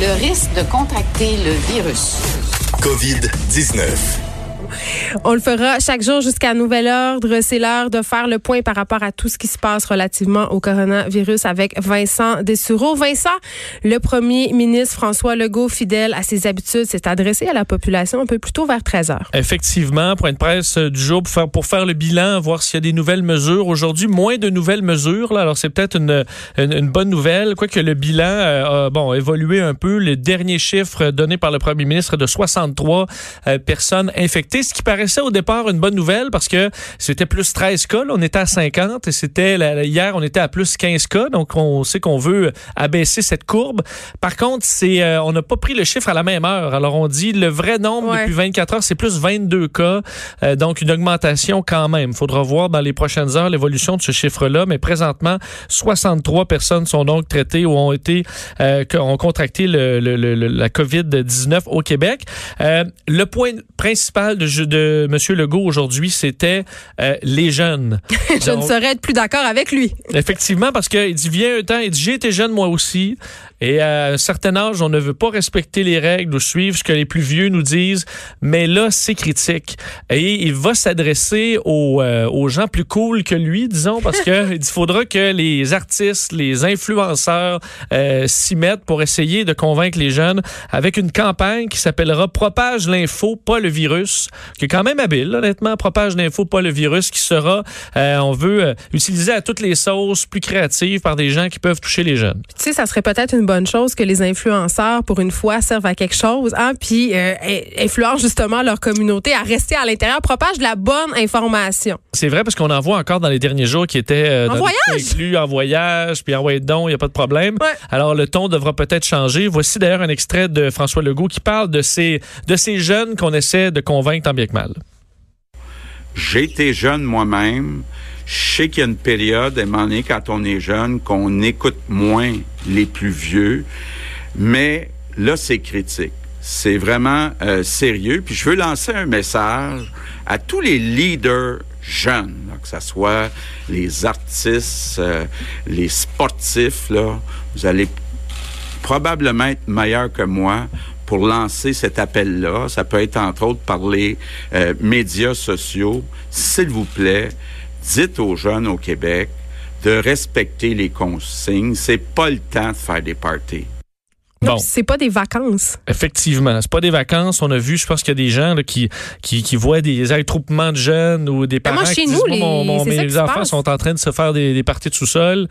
Le risque de contracter le virus. COVID-19. On le fera chaque jour jusqu'à nouvel ordre. C'est l'heure de faire le point par rapport à tout ce qui se passe relativement au coronavirus avec Vincent Dessureau. Vincent, le premier ministre François Legault, fidèle à ses habitudes, s'est adressé à la population un peu plus tôt vers 13 heures. Effectivement, point de presse du jour pour faire, le bilan, voir s'il y a des nouvelles mesures. Aujourd'hui, moins de nouvelles mesures. Là. Alors, c'est peut-être une, bonne nouvelle. Quoique le bilan euh, a bon, évolué un peu. Le dernier chiffre donné par le premier ministre de 63 euh, personnes infectées, ce qui paraissait au départ une bonne nouvelle parce que c'était plus 13 cas. on était à 50 et c'était hier, on était à plus 15 cas. Donc, on sait qu'on veut abaisser cette courbe. Par contre, c'est euh, on n'a pas pris le chiffre à la même heure. Alors, on dit le vrai nombre depuis 24 heures, c'est plus 22 cas. Euh, donc, une augmentation quand même. Il faudra voir dans les prochaines heures l'évolution de ce chiffre-là. Mais présentement, 63 personnes sont donc traitées ou ont été euh, ont contracté le, la COVID-19 au Québec. le point principal de, de M. Legault aujourd'hui, c'était euh, les jeunes. Je ne saurais être plus d'accord avec lui. Effectivement, parce qu'il dit, viens un temps, il dit, j'ai été jeune moi aussi. Et à un certain âge, on ne veut pas respecter les règles ou suivre ce que les plus vieux nous disent. Mais là, c'est critique. Et il va s'adresser aux, euh, aux, gens plus cool que lui, disons, parce que il faudra que les artistes, les influenceurs euh, s'y mettent pour essayer de convaincre les jeunes avec une campagne qui s'appellera Propage l'info, pas le virus, qui est quand même habile, honnêtement. Propage l'info, pas le virus, qui sera, euh, on veut, utiliser à toutes les sauces, plus créatives par des gens qui peuvent toucher les jeunes. Tu sais, ça serait peut-être une bonne chose que les influenceurs, pour une fois, servent à quelque chose, hein, puis euh, influencent justement leur communauté à rester à l'intérieur, propagent de la bonne information. C'est vrai parce qu'on en voit encore dans les derniers jours qui étaient euh, en voyage, inclus en voyage, puis envoyés don, il n'y a pas de problème. Alors le ton devra peut-être changer. Voici d'ailleurs un extrait de François Legault qui parle de ces de ces jeunes qu'on essaie de convaincre tant bien que mal. J'ai été jeune moi-même. Je sais qu'il y a une période, à un moment quand on est jeune, qu'on écoute moins les plus vieux, mais là, c'est critique. C'est vraiment euh, sérieux. Puis je veux lancer un message à tous les leaders jeunes, que ce soit les artistes, euh, les sportifs. Là, vous allez probablement être meilleurs que moi pour lancer cet appel-là. Ça peut être entre autres par les euh, médias sociaux. S'il vous plaît, dites aux jeunes au Québec de respecter les consignes. C'est pas le temps de faire des parties. Bon. C'est pas des vacances. Effectivement, c'est pas des vacances. On a vu, je pense qu'il y a des gens là, qui, qui, qui voient des attroupements de jeunes ou des parents moi, chez qui nous, disent, mon, mes enfants sont en train de se faire des, des parties de sous-sol.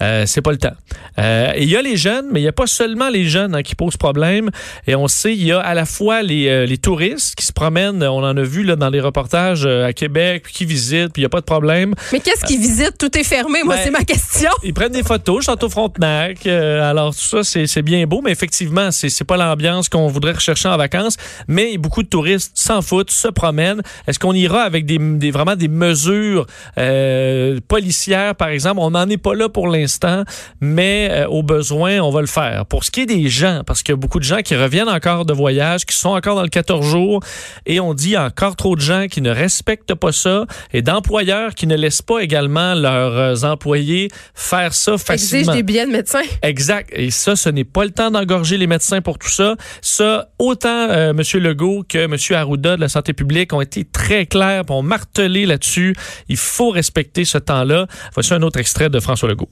Euh, c'est pas le temps. Euh, il y a les jeunes, mais il n'y a pas seulement les jeunes hein, qui posent problème. Et on sait, il y a à la fois les, euh, les touristes qui se promènent. On en a vu là, dans les reportages euh, à Québec, qui visitent, puis il n'y a pas de problème. Mais qu'est-ce qu'ils visitent? Tout est fermé. Moi, ben, c'est ma question. Ils prennent des photos, Château Frontenac. alors, tout ça, c'est bien beau mais effectivement, c'est pas l'ambiance qu'on voudrait rechercher en vacances. Mais beaucoup de touristes s'en foutent, se promènent. Est-ce qu'on ira avec des, des, vraiment des mesures euh, policières, par exemple? On n'en est pas là pour l'instant, mais euh, au besoin, on va le faire. Pour ce qui est des gens, parce qu'il y a beaucoup de gens qui reviennent encore de voyage, qui sont encore dans le 14 jours, et on dit encore trop de gens qui ne respectent pas ça, et d'employeurs qui ne laissent pas également leurs euh, employés faire ça facilement. Exige des billets de médecin. Exact. Et ça, ce n'est pas le temps d'engorger les médecins pour tout ça. Ça, autant euh, M. Legault que M. Arruda de la santé publique ont été très clairs, ont martelé là-dessus. Il faut respecter ce temps-là. Voici un autre extrait de François Legault.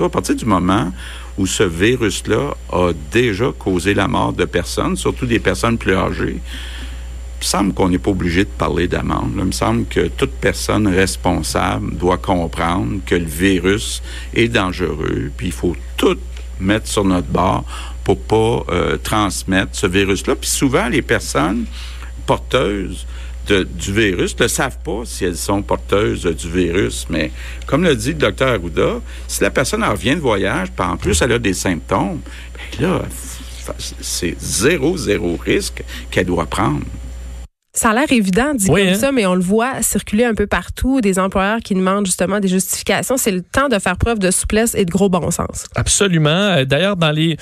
À partir du moment où ce virus-là a déjà causé la mort de personnes, surtout des personnes plus âgées, il me semble qu'on n'est pas obligé de parler d'amende. Il me semble que toute personne responsable doit comprendre que le virus est dangereux, puis il faut tout mettre sur notre bord pour pas euh, transmettre ce virus-là. Puis souvent, les personnes porteuses de, du virus ne savent pas si elles sont porteuses du virus. Mais comme le dit le docteur Arruda, si la personne revient de voyage, puis en plus elle a des symptômes, bien là, c'est zéro, zéro risque qu'elle doit prendre. Ça a l'air évident dit comme hein? ça, mais on le voit circuler un peu partout, des employeurs qui demandent justement des justifications. C'est le temps de faire preuve de souplesse et de gros bon sens. Absolument. D'ailleurs, dans les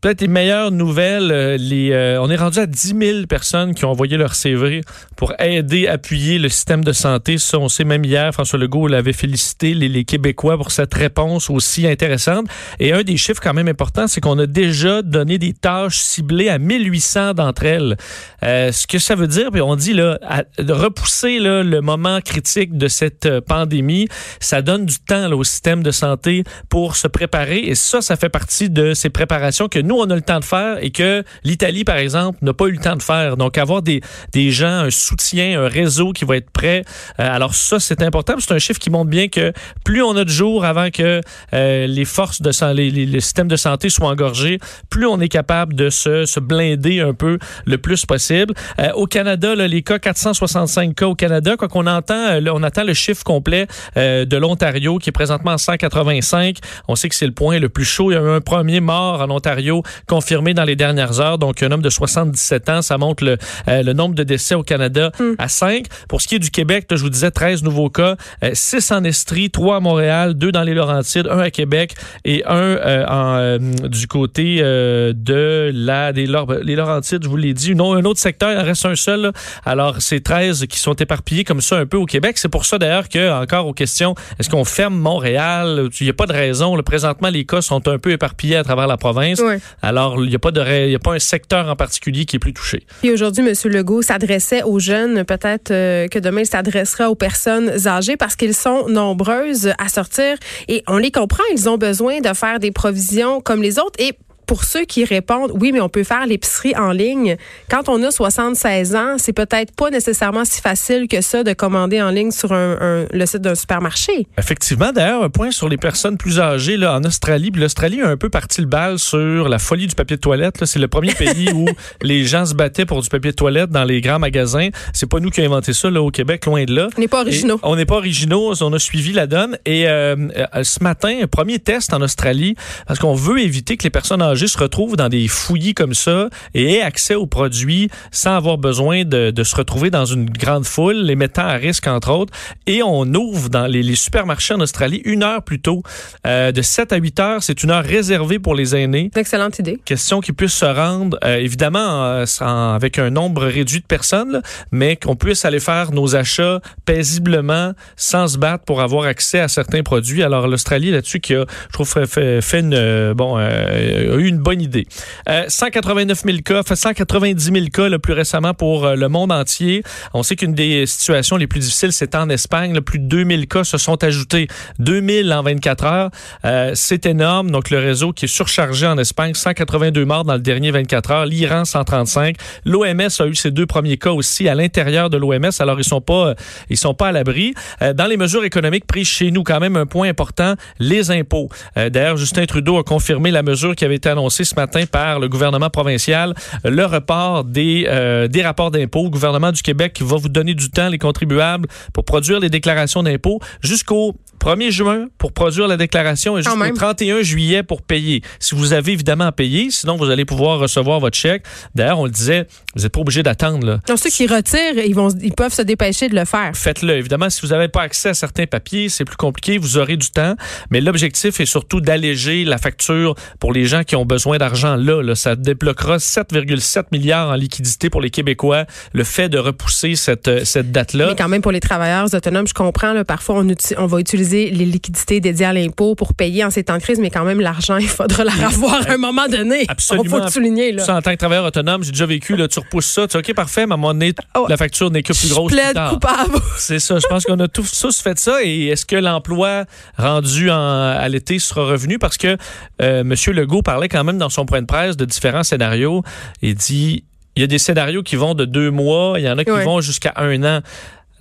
peut-être les meilleures nouvelles. euh, euh, on est rendu à 10 000 personnes qui ont envoyé leur CV pour aider, appuyer le système de santé. Ça, on sait même hier, François Legault l'avait félicité les, Québécois pour cette réponse aussi intéressante. Et un des chiffres quand même importants, c'est qu'on a déjà donné des tâches ciblées à 1800 d'entre elles. Euh, ce que ça veut dire, puis on dit là, repousser le moment critique de cette pandémie, ça donne du temps là, au système de santé pour se préparer. Et ça, ça fait partie de ces préparations que nous, on a le temps de faire et que l'Italie, par exemple, n'a pas eu le temps de faire. Donc, avoir des, des gens, un soutien, un réseau qui va être prêt. euh, alors ça, c'est important. C'est un chiffre qui montre bien que plus on a de jours avant que euh, les forces de les, les- le système de santé soient engorgés, plus on est capable de se, se blinder un peu le plus possible. Euh, au Canada, les cas, 465 cas au Canada. Quoi qu'on entend, on attend le chiffre complet de l'Ontario qui est présentement à 185. On sait que c'est le point le plus chaud. Il y a eu un premier mort en Ontario confirmé dans les dernières heures. Donc, un homme de 77 ans, ça montre le, euh, le nombre de décès au Canada à 5. Pour ce qui est du Québec, là, je vous disais 13 nouveaux cas, euh, 6 en Estrie, 3 à Montréal, 2 dans les Laurentides, 1 à Québec et 1 euh, en, euh, du côté euh, de la des les Laurentides, je vous l'ai dit. Non, un autre secteur, il en reste un seul. là. Alors, c'est 13 qui sont éparpillés comme ça un peu au Québec. C'est pour ça d'ailleurs que, encore aux questions, est-ce qu'on ferme Montréal? Il n'y a pas de raison. là. Présentement, les cas sont un peu éparpillés à travers la province. Ouais. Alors, il n'y a, pas de a pas un secteur en particulier qui est plus touché. Puis aujourd'hui, M. Legault s'adressait aux jeunes. Peut-être euh, que demain, il s'adressera aux personnes âgées parce qu'ils sont nombreuses à sortir. Et on les comprend, ils ont besoin de faire des provisions comme les autres. Et pour ceux qui répondent, oui, mais on peut faire l'épicerie en ligne. Quand on a 76 ans, c'est peut-être pas nécessairement si facile que ça de commander en ligne sur un, un- le site d'un supermarché. Effectivement, d'ailleurs, un point sur les personnes plus âgées là, en Australie. L'Australie a un peu parti le bal sur la folie du papier de toilette. C'est le premier pays où les gens se battaient pour du papier de toilette dans les grands magasins. C'est pas nous qui avons inventé ça là, au Québec, loin de là. On n'est pas originaux. Et on n'est pas originaux, on a suivi la donne. Et euh, euh, ce matin, un premier test en Australie, parce qu'on veut éviter que les personnes âgées se retrouvent dans des fouillis comme ça et aient accès aux produits sans avoir besoin de, de se retrouver dans une grande foule, les mettant à risque, entre autres. Et on ouvre dans les, les supermarchés en Australie une heure plus tôt. Euh, de 7 à 8 heures, c'est une heure réservée pour les aînés excellente idée. question qu'ils puissent se rendre, euh, évidemment, en- avec un nombre réduit de personnes, là, mais qu'on puisse aller faire nos achats paisiblement sans se battre pour avoir accès à certains produits. Alors, l'Australie, là-dessus, qui a, je trouve, fait, une, euh, bon, euh, a eu une bonne idée. Euh, 189 000 cas, fait 190 000 cas le plus récemment pour euh, le monde entier. On sait qu'une des situations les plus difficiles, c'est en Espagne. Plus de 2000 cas se sont ajoutés. 2000 en 24 heures. Euh, c'est énorme. Donc, le réseau qui est surchargé en Espagne, 182 morts dans le dernier 24 heures. L'Iran, 135. L'OMS a eu ses deux premiers cas aussi à l'intérieur de l'OMS. Alors, ils sont pas, ils sont pas à l'abri. Euh, dans les mesures économiques prises chez nous, quand même un point important, les impôts. Euh, D'ailleurs, Justin Trudeau a confirmé la mesure qui avait été annoncée ce matin par le gouvernement provincial, le report des, euh, des rapports d'impôts. Le gouvernement du Québec va vous donner du temps, les contribuables, pour produire les déclarations d'impôts jusqu'au 1er juin pour produire la déclaration et jusqu'au même. 31 juillet pour payer. Si vous avez évidemment à payer, sinon vous allez pouvoir recevoir votre chèque. D'ailleurs, on le disait, vous n'êtes pas obligé d'attendre. Donc, ceux qui retirent, ils, vont, ils peuvent se dépêcher de le faire. Faites-le. Évidemment, si vous n'avez pas accès à certains papiers, c'est plus compliqué, vous aurez du temps. Mais l'objectif est surtout d'alléger la facture pour les gens qui ont besoin d'argent là, là. Ça débloquera 7,7 milliards en liquidité pour les Québécois. Le fait de repousser cette, euh, cette date-là. Mais quand même, pour les travailleurs autonomes, je comprends, là, parfois, on, on va utiliser les liquidités dédiées à l'impôt pour payer en ces temps de crise, mais quand même, l'argent, il faudra la revoir à un moment donné. Absolument. Il faut le souligner. Là. Ça, en tant que travailleur autonome, j'ai déjà vécu, là, tu repousses ça, tu OK, parfait, mais à un moment donné, Oh. la facture n'est que plus grosse. Plaide coupable. C'est ça. Je pense qu'on a tous, tous fait ça. Et est-ce que l'emploi rendu en- à l'été sera revenu? Parce que euh, M. Legault parlait quand même dans son point de presse de différents scénarios. Il dit, il y a des scénarios qui vont de deux mois, il y en a qui Ouais. vont jusqu'à un an.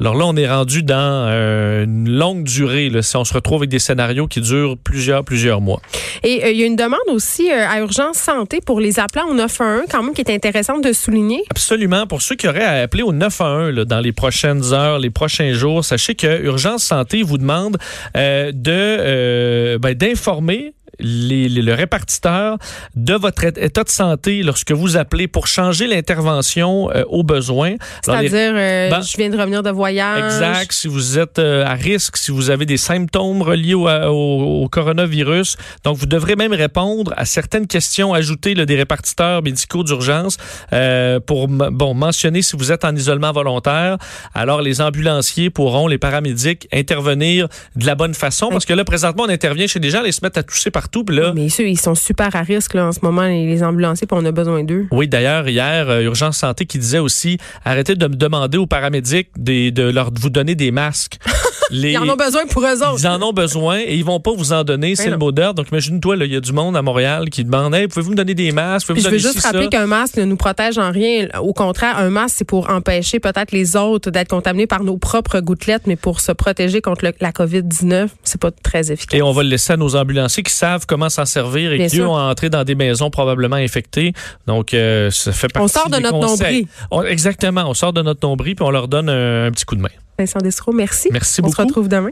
Alors là, on est rendu dans euh, une longue durée. Là, si on se retrouve avec des scénarios qui durent plusieurs, plusieurs mois. Et euh, il y a une demande aussi euh, à Urgence Santé pour les appelants au 911, quand même, qui est intéressante de souligner. Absolument. Pour ceux qui auraient à appeler au 911 là, dans les prochaines heures, les prochains jours, sachez que Urgence Santé vous demande de ben, d'informer les, les- le répartiteur de votre état de santé lorsque vous appelez pour changer l'intervention euh, au besoin. Alors, les- C'est-à-dire, euh, Ben, je viens de revenir de voyage. Exact. Si vous êtes euh, à risque, si vous avez des symptômes reliés au, au- au coronavirus. Donc, vous devrez même répondre à certaines questions ajoutées là, des répartiteurs médicaux d'urgence euh, pour bon, mentionner si vous êtes en isolement volontaire. Alors, les ambulanciers pourront, les paramédics, intervenir de la bonne façon. Parce que là, présentement, on intervient chez des gens, ils se mettent à tousser partout. Puis là, Mais ceux, ils sont super à risque là, en ce moment, les, les ambulanciers, puis on a besoin d'eux. Oui, d'ailleurs, hier, euh, Urgence Santé qui disait aussi arrêtez de me demander aux paramédics des- de, leur, de vous donner des masques. Les- Ils en ont besoin pour eux autres. Ils en ont besoin et ils vont pas vous en donner, c'est Ben le non. mot d'ordre. Donc imagine-toi, il y a du monde à Montréal qui demande hey, pouvez-vous me donner des masques? Puis je veux juste ci, rappeler qu'un masque ne nous protège en rien. Au contraire, un masque, c'est pour empêcher peut-être les autres d'être contaminés par nos propres gouttelettes, mais pour se protéger contre le- la COVID-19, c'est pas très efficace. Et on va le laisser à nos ambulanciers qui savent comment s'en servir et Bien qui sûr. eux, ont entré dans des maisons probablement infectées. Donc, euh, ça fait partie On sort de des notre conseils. nombril. On- exactement. On sort de notre nombril puis on leur donne un, un petit coup de main. Vincent Dessereau, merci. Merci on beaucoup. se retrouve demain.